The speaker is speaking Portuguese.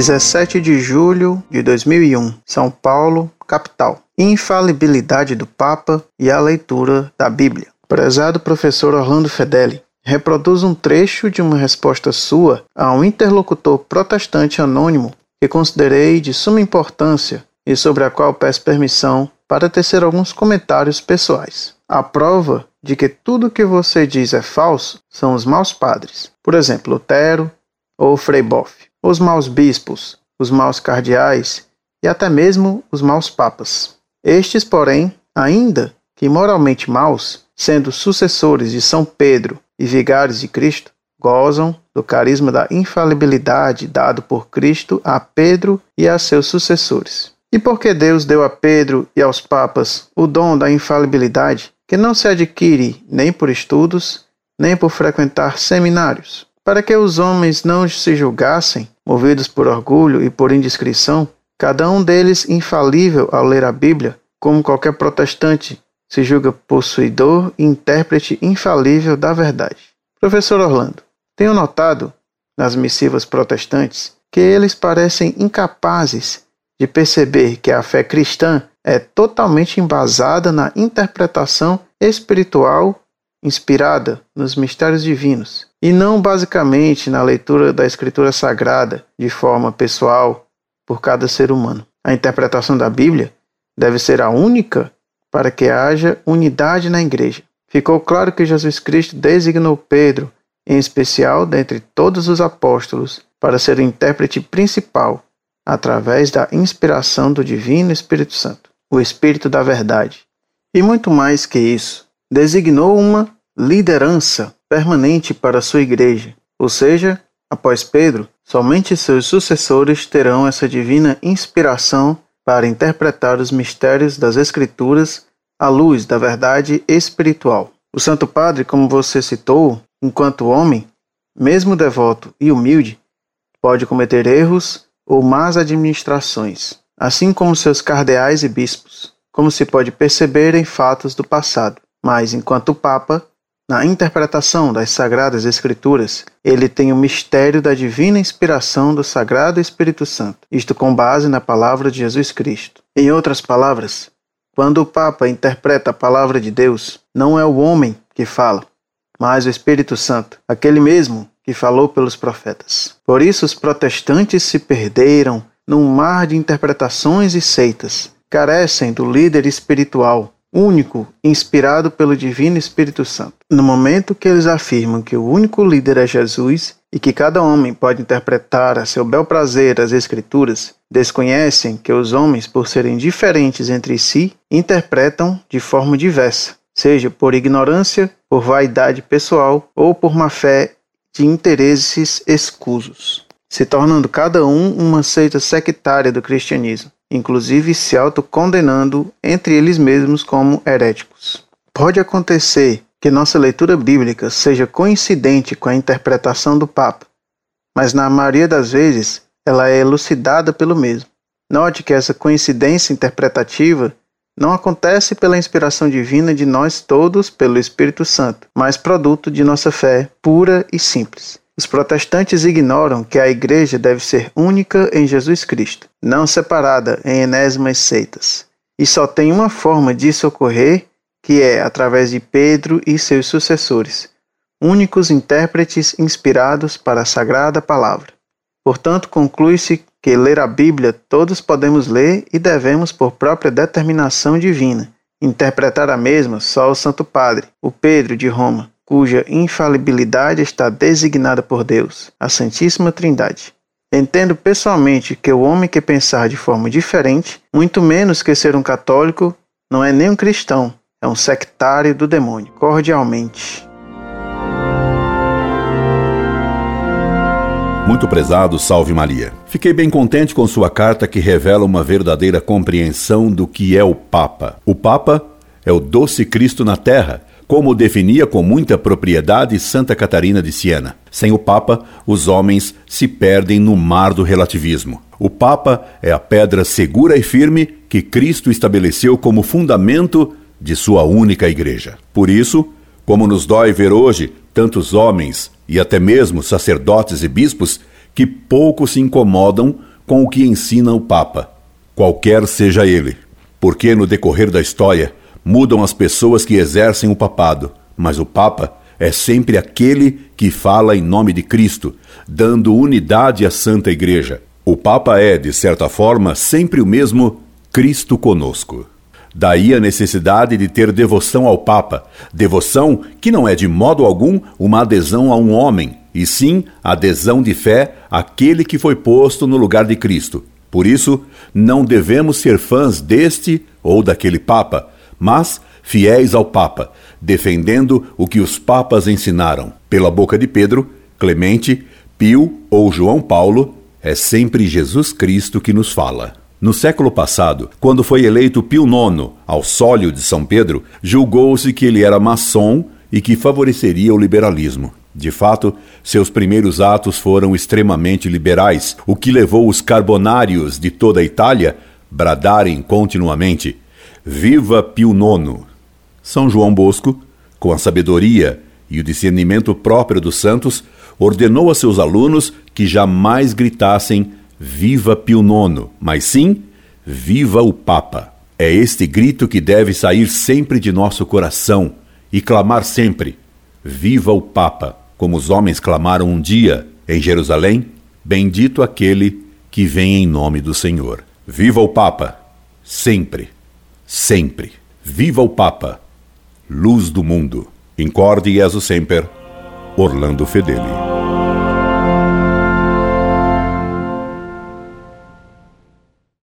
17 de julho de 2001, São Paulo, capital. Infalibilidade do Papa e a leitura da Bíblia. Prezado professor Orlando Fedeli, reproduz um trecho de uma resposta sua a um interlocutor protestante anônimo que considerei de suma importância e sobre a qual peço permissão para tecer alguns comentários pessoais. A prova de que tudo que você diz é falso são os maus padres. Por exemplo, Lutero ou Frei Boff, os maus bispos, os maus cardeais e até mesmo os maus papas. Estes, porém, ainda que moralmente maus, sendo sucessores de São Pedro e vigários de Cristo, gozam do carisma da infalibilidade dado por Cristo a Pedro e a seus sucessores. E porque Deus deu a Pedro e aos papas o dom da infalibilidade, que não se adquire nem por estudos, nem por frequentar seminários, para que os homens não se julgassem, movidos por orgulho e por indiscrição, cada um deles infalível ao ler a Bíblia, como qualquer protestante se julga possuidor e intérprete infalível da verdade. Professor Orlando, tenho notado, nas missivas protestantes, que eles parecem incapazes de perceber que a fé cristã é totalmente embasada na interpretação espiritual inspirada nos mistérios divinos e não basicamente na leitura da Escritura Sagrada de forma pessoal por cada ser humano. A interpretação da Bíblia deve ser a única para que haja unidade na igreja. Ficou claro que Jesus Cristo designou Pedro, em especial dentre todos os apóstolos, para ser o intérprete principal através da inspiração do Divino Espírito Santo, o Espírito da Verdade. E muito mais que isso, designou uma liderança permanente para sua igreja, ou seja, após Pedro, somente seus sucessores terão essa divina inspiração para interpretar os mistérios das Escrituras à luz da verdade espiritual. O Santo Padre, como você citou, enquanto homem, mesmo devoto e humilde, pode cometer erros ou más administrações, assim como seus cardeais e bispos, como se pode perceber em fatos do passado. Mas, enquanto Papa, na interpretação das Sagradas Escrituras, ele tem o mistério da divina inspiração do Sagrado Espírito Santo, isto com base na palavra de Jesus Cristo. Em outras palavras, quando o Papa interpreta a palavra de Deus, não é o homem que fala, mas o Espírito Santo, aquele mesmo que falou pelos profetas. Por isso os protestantes se perderam num mar de interpretações e seitas. Carecem do líder espiritual, único, inspirado pelo Divino Espírito Santo. No momento que eles afirmam que o único líder é Jesus e que cada homem pode interpretar a seu bel prazer as Escrituras, desconhecem que os homens, por serem diferentes entre si, interpretam de forma diversa, seja por ignorância, por vaidade pessoal ou por má fé de interesses escusos, se tornando cada um uma seita sectária do cristianismo, inclusive se autocondenando entre eles mesmos como heréticos. Pode acontecer que nossa leitura bíblica seja coincidente com a interpretação do Papa, mas na maioria das vezes ela é elucidada pelo mesmo. Note que essa coincidência interpretativa não acontece pela inspiração divina de nós todos pelo Espírito Santo, mas produto de nossa fé pura e simples. Os protestantes ignoram que a igreja deve ser única em Jesus Cristo, não separada em enésimas seitas. E só tem uma forma disso ocorrer, que é através de Pedro e seus sucessores, únicos intérpretes inspirados para a sagrada palavra. Portanto, conclui-se que ler a Bíblia todos podemos ler e devemos, por própria determinação divina, interpretar a mesma só o Santo Padre, o Pedro de Roma, cuja infalibilidade está designada por Deus, a Santíssima Trindade. Entendo pessoalmente que o homem que pensar de forma diferente, muito menos que ser um católico, não é nem um cristão, é um sectário do demônio. Cordialmente. Muito prezado, salve Maria. Fiquei bem contente com sua carta que revela uma verdadeira compreensão do que é o Papa. O Papa é o doce Cristo na Terra, como definia com muita propriedade Santa Catarina de Siena. Sem o Papa, os homens se perdem no mar do relativismo. O Papa é a pedra segura e firme que Cristo estabeleceu como fundamento de sua única igreja. Por isso, como nos dói ver hoje tantos homens e até mesmo sacerdotes e bispos que pouco se incomodam com o que ensina o Papa, qualquer seja ele. Porque no decorrer da história mudam as pessoas que exercem o papado, mas o Papa é sempre aquele que fala em nome de Cristo, dando unidade à Santa Igreja. O Papa é, de certa forma, sempre o mesmo Cristo conosco. Daí a necessidade de ter devoção ao Papa, devoção que não é de modo algum uma adesão a um homem, e sim adesão de fé àquele que foi posto no lugar de Cristo. Por isso, não devemos ser fãs deste ou daquele Papa, mas fiéis ao Papa, defendendo o que os papas ensinaram. Pela boca de Pedro, Clemente, Pio ou João Paulo, é sempre Jesus Cristo que nos fala. No século passado, quando foi eleito Pio IX ao sólio de São Pedro, julgou-se que ele era maçom e que favoreceria o liberalismo. De fato, seus primeiros atos foram extremamente liberais, o que levou os carbonários de toda a Itália bradarem continuamente: Viva Pio IX! São João Bosco, com a sabedoria e o discernimento próprio dos santos, ordenou a seus alunos que jamais gritassem Viva Pio IX, mas sim Viva o Papa. É este grito que deve sair sempre de nosso coração e clamar sempre: Viva o Papa, como os homens clamaram um dia em Jerusalém: Bendito aquele que vem em nome do Senhor. Viva o Papa, sempre, sempre. Viva o Papa, luz do mundo. Incorde Jesus Semper, Orlando Fedeli.